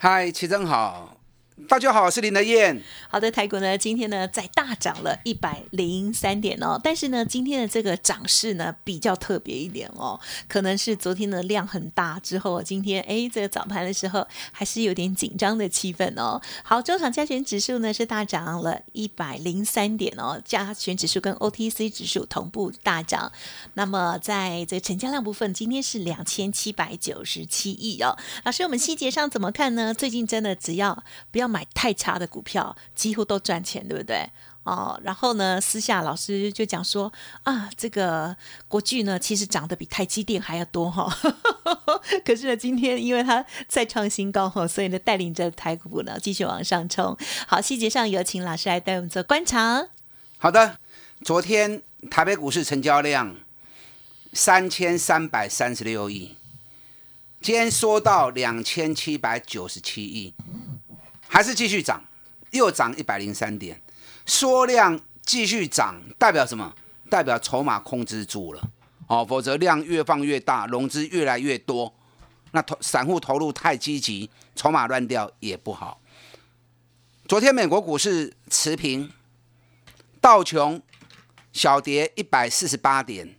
嗨，齐正好。大家好，我是林德燕。好的，台股呢今天呢在大涨了一百零三点哦，但是呢今天的这个涨势呢比较特别一点哦，可能是昨天的量很大之后，今天哎这个早盘的时候还是有点紧张的气氛哦。好，中场加权指数呢是大涨了一百零三点哦，加权指数跟 OTC 指数同步大涨。那么在这个成交量部分，今天是两千七百九十七亿哦。老师，我们细节上怎么看呢？最近真的只要不要。买太差的股票，几乎都赚钱，对不对？哦，然后呢，私下老师就讲说啊，这个国巨呢，其实涨得比台积电还要多哈。可是呢，今天因为它再创新高哈，所以呢，带领着台股呢继续往上冲。好，细节上有请老师来带我们做观察。好的，昨天台北股市成交量三千三百三十六亿，今天缩到两千七百九十七亿。还是继续涨，又涨一百零三点，缩量继续涨，代表什么？代表筹码控制住了哦，否则量越放越大，融资越来越多，那投散户投入太积极，筹码乱掉也不好。昨天美国股市持平，道琼小跌一百四十八点，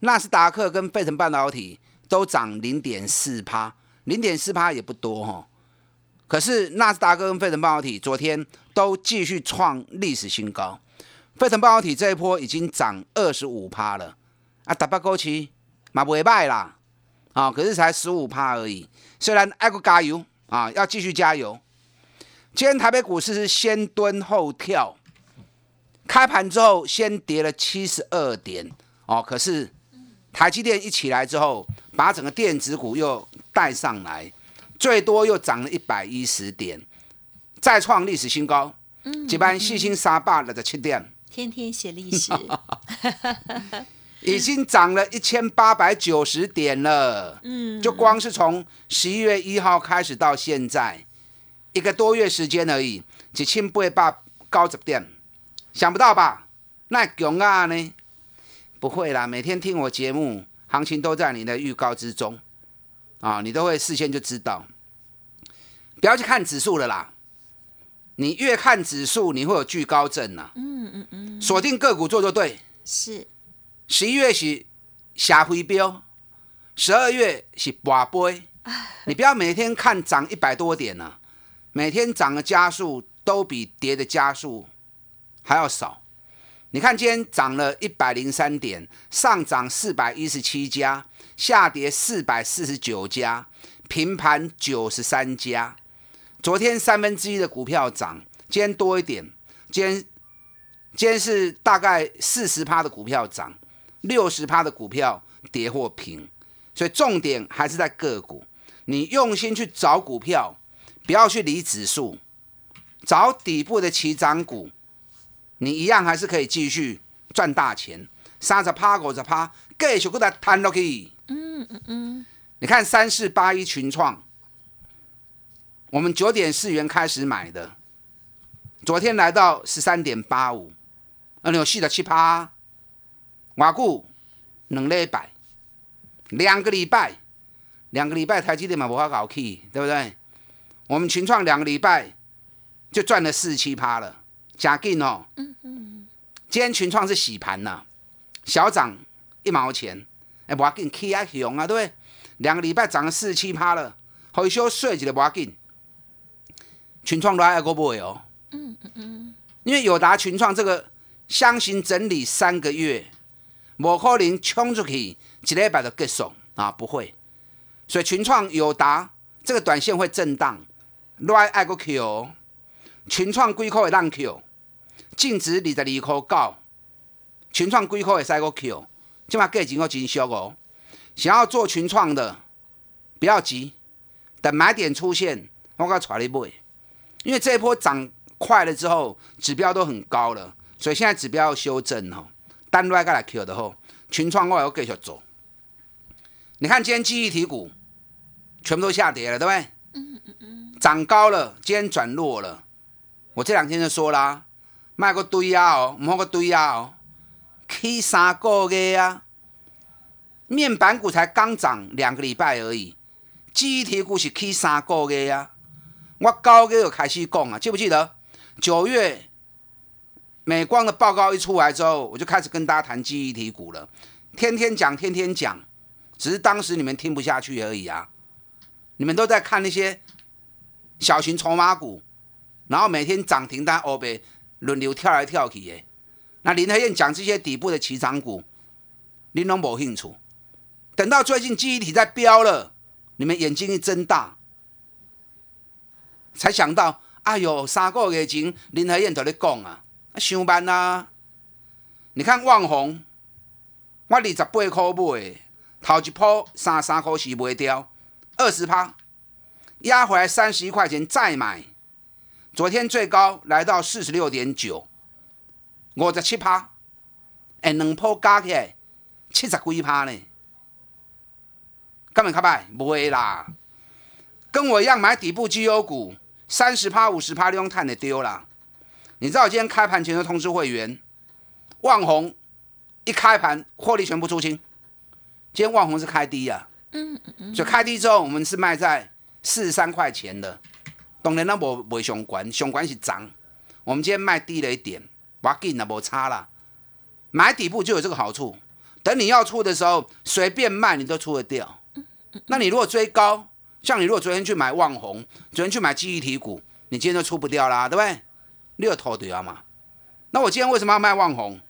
纳斯达克跟费城半导体都涨零点四趴，零点四趴也不多哈。可是纳斯达克跟费城半导体昨天都继续创历史新高，费城半导体这一波已经涨二十五趴了。啊，达巴高奇马不会败啦。啊，可是才十五趴而已，虽然爱国加油啊，要继续加油。今天台北股市是先蹲后跳，开盘之后先跌了七十二点。哦，可是台积电一起来之后，把整个电子股又带上来。最多又涨了一百一十点，再创历史新高。嗯，这班细心沙霸了的七点，天天写历史，已经涨了一千八百九十点了。嗯，就光是从十一月一号开始到现在，一个多月时间而已，一千八百高十点，想不到吧？那囧啊呢？不会啦，每天听我节目，行情都在你的预告之中。啊，你都会事先就知道，不要去看指数了啦。你越看指数，你会有惧高症呐。嗯嗯嗯。锁定个股做做对。是。十一月是下回标，十二月是拔杯。你不要每天看涨一百多点呢，每天涨的加速都比跌的加速还要少。你看今天涨了一百零三点，上涨四百一十七家。下跌四百四十九家，平盘九十三家。昨天三分之一的股票涨，今天多一点。今天今天是大概四十趴的股票涨，六十趴的股票跌或平。所以重点还是在个股。你用心去找股票，不要去理指数，找底部的起涨股，你一样还是可以继续赚大钱。三十趴五十趴，继续给它摊落去。嗯嗯嗯，你看三四八一群创，我们九点四元开始买的，昨天来到十三点八五，啊，有四的七趴，瓦固两礼拜，两个礼拜，两个礼拜台积电嘛无法搞起，对不对？我们群创两个礼拜就赚了四七趴了，假劲哦。嗯嗯，今天群创是洗盘呐，小涨一毛钱。哎，无要紧起啊熊啊，对不对？两个礼拜涨了四七趴了，回收税一个不要紧。群创都爱过不会哦。嗯嗯嗯。因为友达群创这个箱型整理三个月，某可能冲出去一礼拜就结束啊，不会。所以群创友达这个短线会震荡，来爱个 Q。群创几块会让 Q，净值二十二块九，群创几块会使个 Q。起码价钱要真俗哦。想要做群创的，不要急，等买点出现，我该带你买，因为这一波涨快了之后，指标都很高了，所以现在指标要修正哦。单来个来 Q 的后，群创我要继续做。你看今天记忆体股全部都下跌了，对不对？嗯嗯嗯。涨高了，今天转弱了。我这两天就说啦，卖个堆啊哦，摸个堆啊哦，起三个月啊。面板股才刚涨两个礼拜而已，记忆体股是起三个月啊。我高月就开始讲啊，记不记得？九月美光的报告一出来之后，我就开始跟大家谈记忆体股了，天天讲，天天讲，只是当时你们听不下去而已啊。你们都在看那些小型筹码股，然后每天涨停单欧贝轮流跳来跳去的。那林和燕讲这些底部的起涨股，你拢无兴趣。等到最近记忆体在飙了，你们眼睛一睁大，才想到，哎呦，三个月前林和燕在咧讲啊，上班啊！你看旺宏，我二十八块买，头一波三三块是卖掉，二十趴压回来三十一块钱再买，昨天最高来到四十六点九，五十七趴，哎，两铺加起来七十几趴呢。根本卡拜不会啦，跟我一样买底部绩优股，三十趴、五十趴，利用碳的丢了。你知道我今天开盘前就通知会员，旺宏一开盘获利全部出清。今天旺宏是开低呀，嗯嗯嗯，所以开低之后，我们是卖在四十三块钱的。当然那无无相关，相关是涨。我们今天卖低了一点，把紧了，无差啦。买底部就有这个好处，等你要出的时候，随便卖你都出得掉。那你如果追高，像你如果昨天去买旺红，昨天去买记忆体股，你今天就出不掉啦，对不对？你有头对啊嘛？那我今天为什么要卖旺红？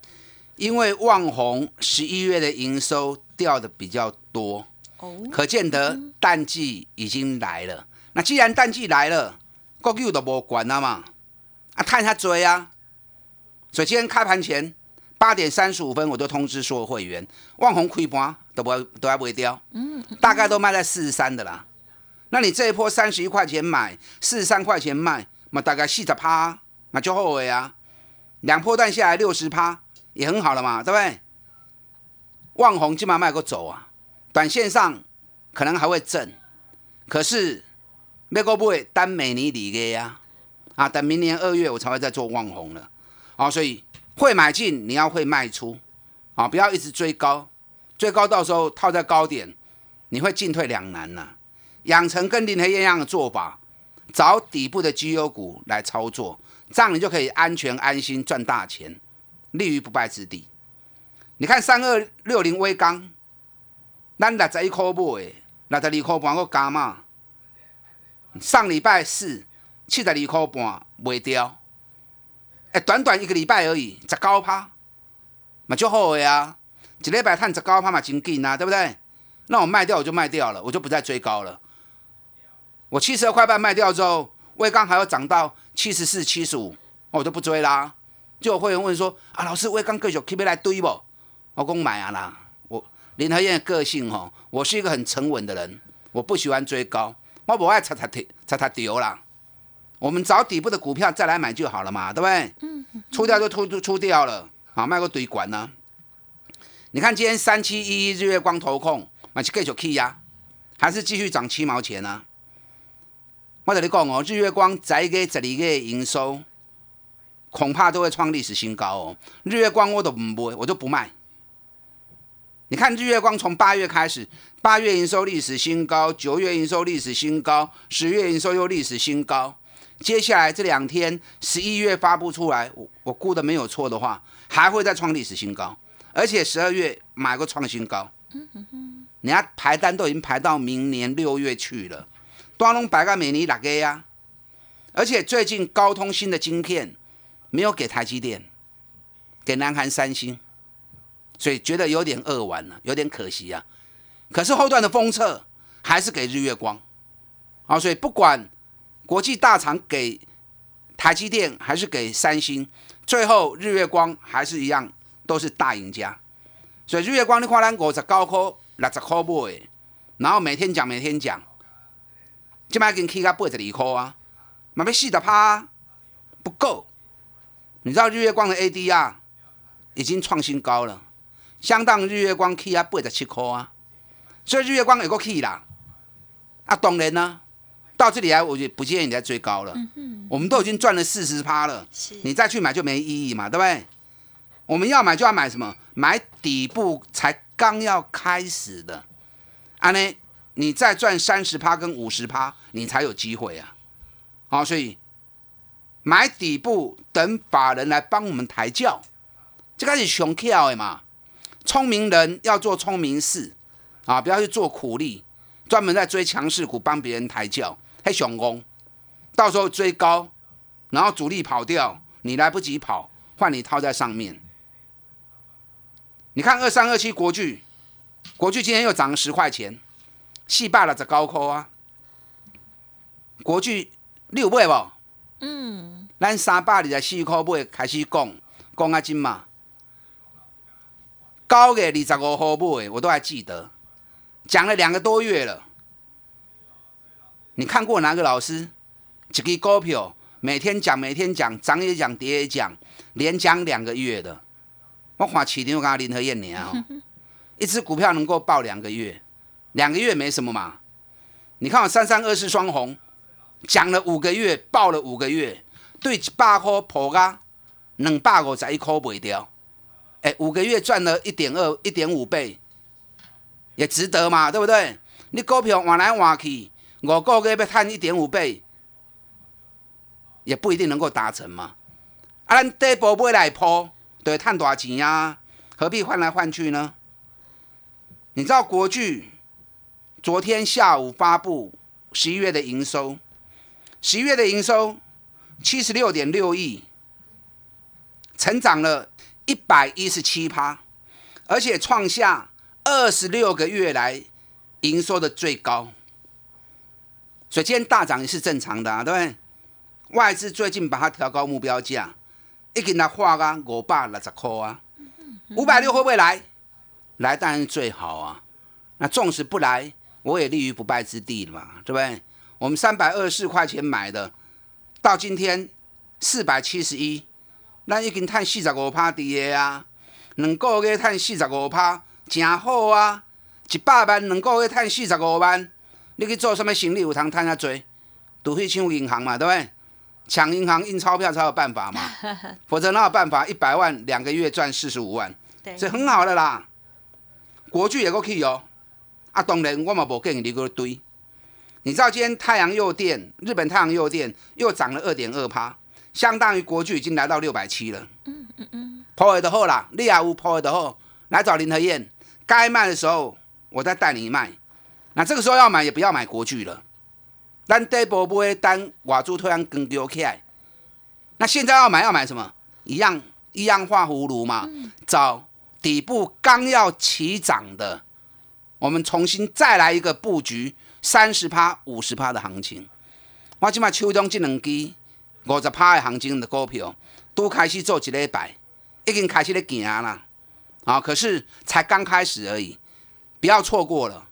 因为旺红十一月的营收掉的比较多，哦，可见得淡季已经来了。那既然淡季来了，国股都无管了嘛，啊，探下追啊。所以今天开盘前八点三十五分，我都通知所有会员，旺宏开盘。都不都还不会掉，嗯，大概都卖在四十三的啦。那你这一波三十一块钱买，四十三块钱卖，那大概四十趴，那就后悔啊。两波段下来六十趴，也很好了嘛，对不对？旺红今晚卖个走啊，短线上可能还会震，可是美国不会单美尼里的呀，啊，等明年二月我才会再做旺红了，啊，所以会买进你要会卖出，啊，不要一直追高。追高到时候套在高点，你会进退两难呐。养成跟林黑一样的做法，找底部的绩优股来操作，这样你就可以安全安心赚大钱，立于不败之地。你看三二六零微钢，咱六十一块买，六十二块半我加嘛。上礼拜四七十二块半卖掉，哎，短短一个礼拜而已，十九趴，嘛就好的啊。一礼拜探十九趴嘛真紧啊，对不对？那我卖掉我就卖掉了，我就不再追高了。我七十二块半卖掉之后，威刚还要涨到七十四、七十五，我就不追啦。就有会员问说：啊，老师，威刚继续可以来堆不？我讲买啊啦。我林和燕的个性吼，我是一个很沉稳的人，我不喜欢追高，我不爱擦擦跌、擦擦丢啦。我们找底部的股票再来买就好了嘛，对不对？嗯。出掉就出出出掉了，好卖个堆管呢。你看今天三七一一日月光投控，买去继续 K 呀，还是继续涨七毛钱呢？我跟你讲哦，日月光再给十二个月营收，恐怕都会创历史新高哦。日月光我都不卖，我都不卖。你看日月光从八月开始，八月营收历史新高，九月营收历史新高，十月营收又历史新高。接下来这两天十一月发布出来，我我估的没有错的话，还会再创历史新高。而且十二月买过创新高，人家排单都已经排到明年六月去了。端龙白干美尼哪个呀？而且最近高通新的晶片没有给台积电，给南韩三星，所以觉得有点扼腕了，有点可惜啊。可是后段的封测还是给日月光，啊，所以不管国际大厂给台积电还是给三星，最后日月光还是一样。都是大赢家，所以日月光你看咱五十高科六十块买，然后每天讲每天讲，即摆已经起到八十二块啊，嘛要四十趴，不够。你知道日月光的 ADR 已经创新高了，相当日月光起啊八十七块啊，所以日月光有个起啦。啊，当然呢，到这里来我就不建议你再追高了。我们都已经赚了四十趴了，你再去买就没意义嘛，对不对？我们要买就要买什么？买底部才刚要开始的，啊呢，你再赚三十趴跟五十趴，你才有机会啊。好，所以买底部等法人来帮我们抬轿，这个是熊跳的嘛。聪明人要做聪明事啊，不要去做苦力，专门在追强势股帮别人抬轿，还熊攻。到时候追高，然后主力跑掉，你来不及跑，换你套在上面。你看二三二七国巨，国巨今天又涨了十块钱，戏霸了这高科啊！国巨六倍不？嗯，咱三百二十四块八开始讲，讲啊金嘛。高月二十五号买，我都还记得，讲了两个多月了。你看过哪个老师？一个股票每天讲，每天讲，涨也讲，跌也讲，连讲两个月的。我看市场跟林和燕年哦，一只股票能够爆两个月，两个月没什么嘛。你看我三三二四双红，讲了五个月，爆了五个月，对一百块破啊，两百五十一块卖掉，哎，五个月赚了一点二、一点五倍，也值得嘛，对不对？你股票换来换去，五个月要赚一点五倍，也不一定能够达成嘛。啊，咱底部买来铺。对，赚多少钱呀？何必换来换去呢？你知道国巨昨天下午发布十一月的营收，十一月的营收七十六点六亿，成长了一百一十七趴，而且创下二十六个月来营收的最高。所以今天大涨也是正常的啊，对不对？外资最近把它调高目标价。一给他画啊，五百六十块啊，五百六会不会来？来当然最好啊。那纵使不来，我也立于不败之地了嘛，对不对？我们三百二十四块钱买的，到今天四百七十一，那已经赚四十五趴的啊。两个月赚四十五趴，真好啊！一百万两个月赚四十五万，你去做什么行李有通赚啊多？除非抢银行嘛，对不对？抢银行印钞票才有办法嘛，否则哪有办法？一百万两个月赚四十五万，这很好的啦。国巨也够去哦，啊，当然我嘛无建议你个堆。你知道今天太阳诱电，日本太阳诱电又涨了二点二趴，相当于国巨已经来到六百七了。嗯嗯嗯，破位的后啦，利亚乌破位的后，来找林和燕，该卖的时候我再带你卖。那这个时候要买也不要买国巨了。咱底部买单，外资突然跟丢起来，那现在要买要买什么？一样一样画葫芦嘛，找底部刚要起涨的，我们重新再来一个布局，三十趴、五十趴的行情。我起码秋冬这两支五十趴的行情的股票，都开始做一礼拜，已经开始在行了啊！可是才刚开始而已，不要错过了，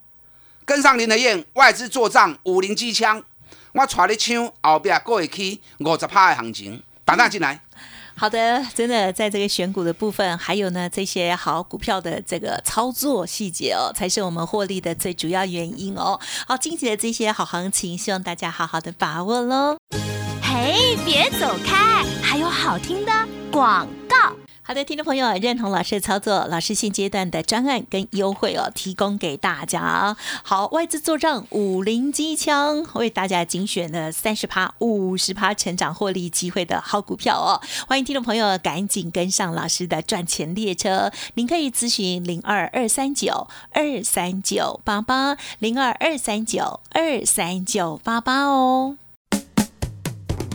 跟上林德燕，外资做账，五零机枪。我带你抢后边过会去五十趴的行情，打打进来。好的，真的在这个选股的部分，还有呢这些好股票的这个操作细节哦，才是我们获利的最主要原因哦。好，近期的这些好行情，希望大家好好的把握喽。嘿，别走开，还有好听的广告。好的，听众朋友，认同老师的操作，老师现阶段的专案跟优惠哦，提供给大家。好，外资做账五零机枪，为大家精选了三十趴、五十趴成长获利机会的好股票哦。欢迎听众朋友赶紧跟上老师的赚钱列车。您可以咨询零二二三九二三九八八零二二三九二三九八八哦。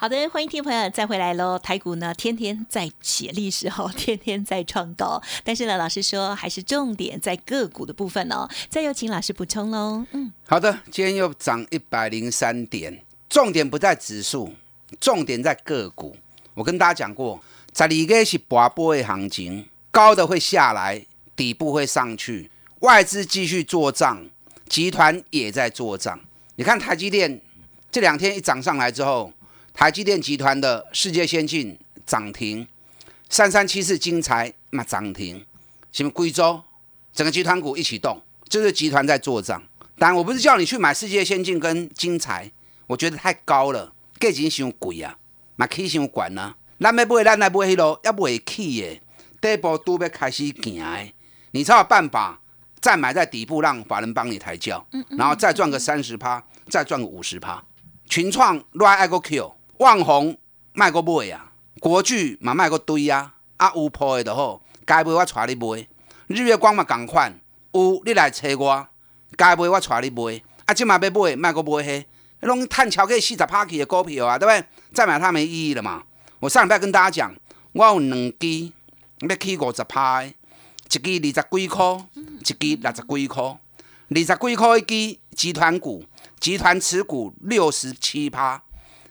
好的，欢迎听朋友再回来喽。台股呢，天天在写历史哦，天天在创高。但是呢，老师说还是重点在个股的部分哦。再有请老师补充喽。嗯，好的，今天又涨一百零三点，重点不在指数，重点在个股。我跟大家讲过，十二个是拔波的行情，高的会下来，底部会上去，外资继续做账，集团也在做账。你看台积电这两天一涨上来之后。台积电集团的世界先进涨停，三三七四精材嘛涨停，什么贵州整个集团股一起动，就是集团在做账。当然，我不是叫你去买世界先进跟精材，我觉得太高了，价钱伤贵啊，买起伤管呢。咱要买，咱来买迄路，要不会起的，第一步都要开始行，你才有办法再买在底部，让法人帮你抬轿，然后再赚个三十趴，再赚个五十趴。群创乱爱个 Q。万宏卖过买啊，国巨嘛卖过堆啊，啊有破的就好，该买我带你买。日月光嘛共款，有你来找我，该买我带你买。啊，即嘛要买卖过买迄，拢探超过四十趴起的股票啊，对不对？再买它没意义了嘛。我上礼拜跟大家讲，我有两支要起五十趴，一支二十几块，一支六十几块，二十几块一支集团股，集团持股六十七趴。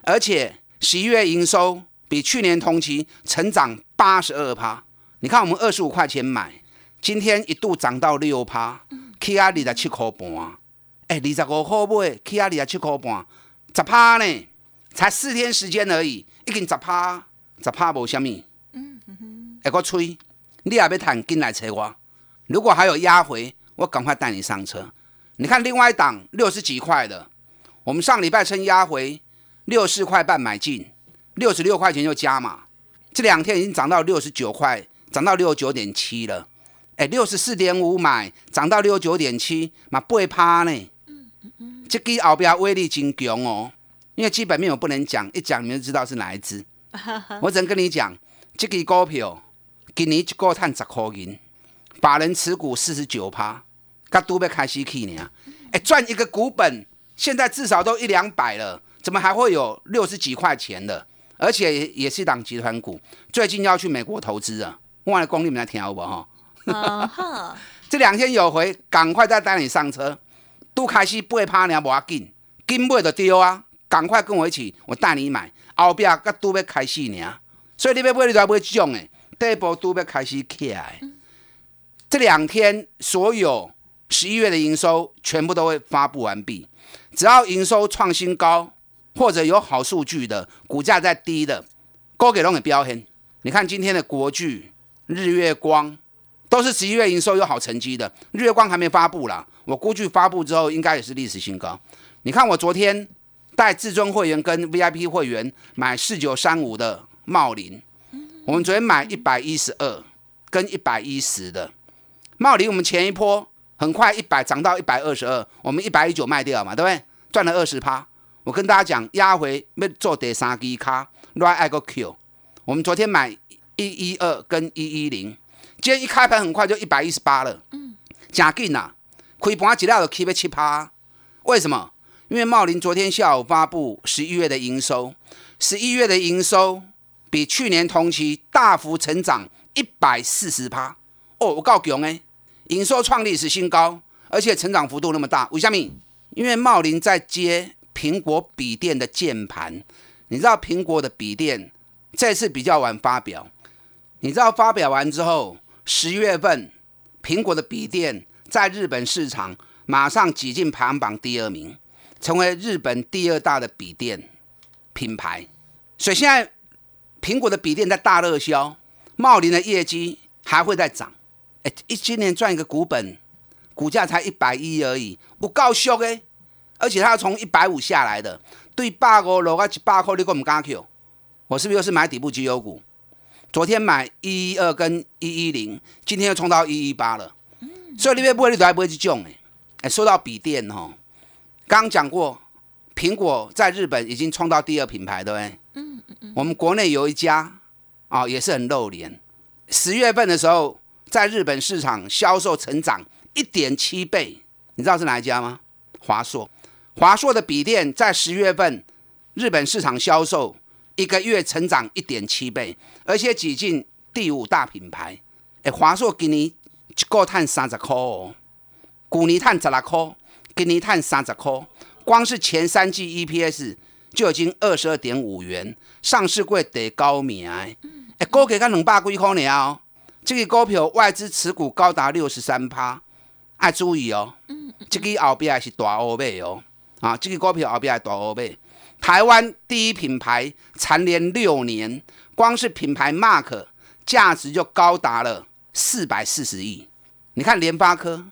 而且十一月营收比去年同期成长八十二趴，你看我们二十五块钱买，今天一度涨到六趴，起啊二十七块半，哎，二十五块买，起啊二十七块半，十趴呢，才四天时间而已，已经十趴，十趴无虾米，嗯哼，哎，我吹，你也要谈进来找我，如果还有压回，我赶快带你上车。你看另外一档六十几块的，我们上礼拜称压回。六四块半买进，六十六块钱就加嘛。这两天已经涨到六十九块，涨到六十九点七了。哎，六十四点五买，涨到六十九点七，嘛不会趴呢。这支后边威力真强哦。因为基本面我不能讲，一讲你就知道是哪一支。我只能跟你讲，这支股票今年一个赚十块银，法人持股四十九趴，刚都要开始去呢。哎，赚一个股本，现在至少都一两百了。怎么还会有六十几块钱的？而且也是一档集团股，最近要去美国投资啊！忘了公你们来听好不哈？这两天有回，赶快再带你上车，都开始不会怕你，无要紧，紧买就丢啊！赶快跟我一起，我带你买，后边个都要开始呢。所以你要买，你就要买这种诶，第一波都要开始起来。这两天所有十一月的营收全部都会发布完毕，只要营收创新高。或者有好数据的股价在低的，高给龙给标黑。你看今天的国巨、日月光都是十一月营收有好成绩的。日月光还没发布啦，我估计发布之后应该也是历史新高。你看我昨天带至尊会员跟 VIP 会员买四九三五的茂林，我们昨天买一百一十二跟一百一十的茂林，我们前一波很快一百涨到一百二十二，我们一百一九卖掉嘛，对不对？赚了二十趴。我跟大家讲，压回要做第三支卡，来爱个 Q。我们昨天买一一二跟一一零，今天一开盘很快就一百一十八了，嗯，真紧呐！开盘一料就起要七趴，为什么？因为茂林昨天下午发布十一月的营收，十一月的营收比去年同期大幅成长一百四十趴。哦，我告强诶，营收创历史新高，而且成长幅度那么大，为什么？因为茂林在接。苹果笔电的键盘，你知道苹果的笔电这次比较晚发表，你知道发表完之后，十月份苹果的笔电在日本市场马上挤进排行榜第二名，成为日本第二大的笔电品牌。所以现在苹果的笔电在大热销，茂林的业绩还会再涨。哎，一今年赚一个股本，股价才一百一而已，不够俗哎。而且它从一百五下来的，对八五落啊一百块，你我唔敢 Q，我是不是又是买底部绩优股？昨天买一一二跟一一零，今天又冲到一一八了。所以你别不会，你都还不会去中哎。哎，说到笔电哦，刚讲过，苹果在日本已经冲到第二品牌，对不对？嗯嗯嗯。我们国内有一家啊，也是很露脸。十月份的时候，在日本市场销售成长一点七倍，你知道是哪一家吗？华硕。华硕的笔电在十月份日本市场销售一个月成长一点七倍，而且挤进第五大品牌。哎，华硕今年一个碳三十块哦，去年碳十六块，今年碳三十块，光是前三季 EPS 就已经二十二点五元，上市柜得高明。哎，股价才两百几块呢哦，这个股票外资持股高达六十三趴，爱注意哦。这个后边是大欧贝哦，啊，这个股票后边还大欧贝。台湾第一品牌蝉联六年，光是品牌 Mark 价值就高达了四百四十亿。你看联发科，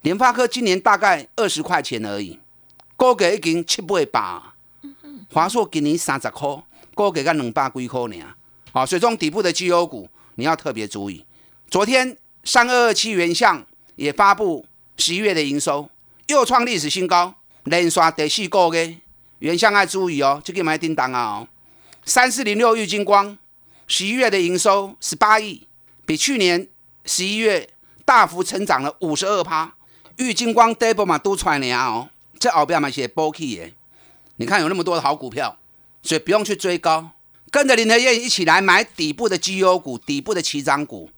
联发科今年大概二十块钱而已，高给已经七倍八。华硕今年三十块，高给才两百几块呢。好，所以中底部的绩优股你要特别注意。昨天三二二七元相也发布十一月的营收，又创历史新高，连刷第四个月。原相爱注意哦，这个买叮当啊哦，三四零六玉金光十一月的营收十八亿，比去年十一月大幅成长了五十二趴。玉金光 double 嘛都出来了哦，这后边嘛是波起耶。你看有那么多的好股票，所以不用去追高，跟着林德燕一起来买底部的绩优股、底部的起涨股。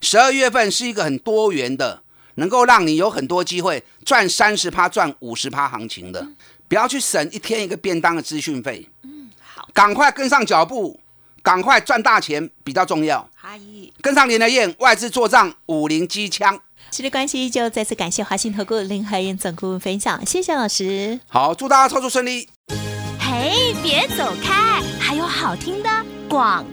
十二月份是一个很多元的，能够让你有很多机会赚三十趴、赚五十趴行情的。不要去省一天一个便当的资讯费，嗯，好，赶快跟上脚步，赶快赚大钱比较重要。阿姨，跟上林德燕，外资做账，五零机枪。时间关系，就再次感谢华信投顾林和燕总顾问分享，谢谢老师。好，祝大家操作顺利。嘿，别走开，还有好听的广。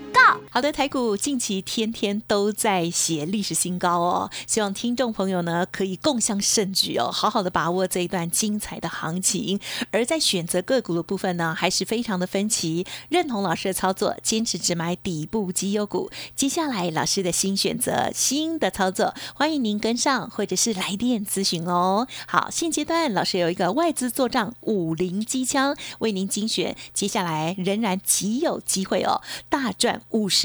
好的，台股近期天天都在写历史新高哦，希望听众朋友呢可以共享盛举哦，好好的把握这一段精彩的行情。而在选择个股的部分呢，还是非常的分歧。认同老师的操作，坚持只买底部绩优股。接下来老师的新选择、新的操作，欢迎您跟上，或者是来电咨询哦。好，现阶段老师有一个外资做账五零机枪为您精选，接下来仍然极有机会哦，大赚。五十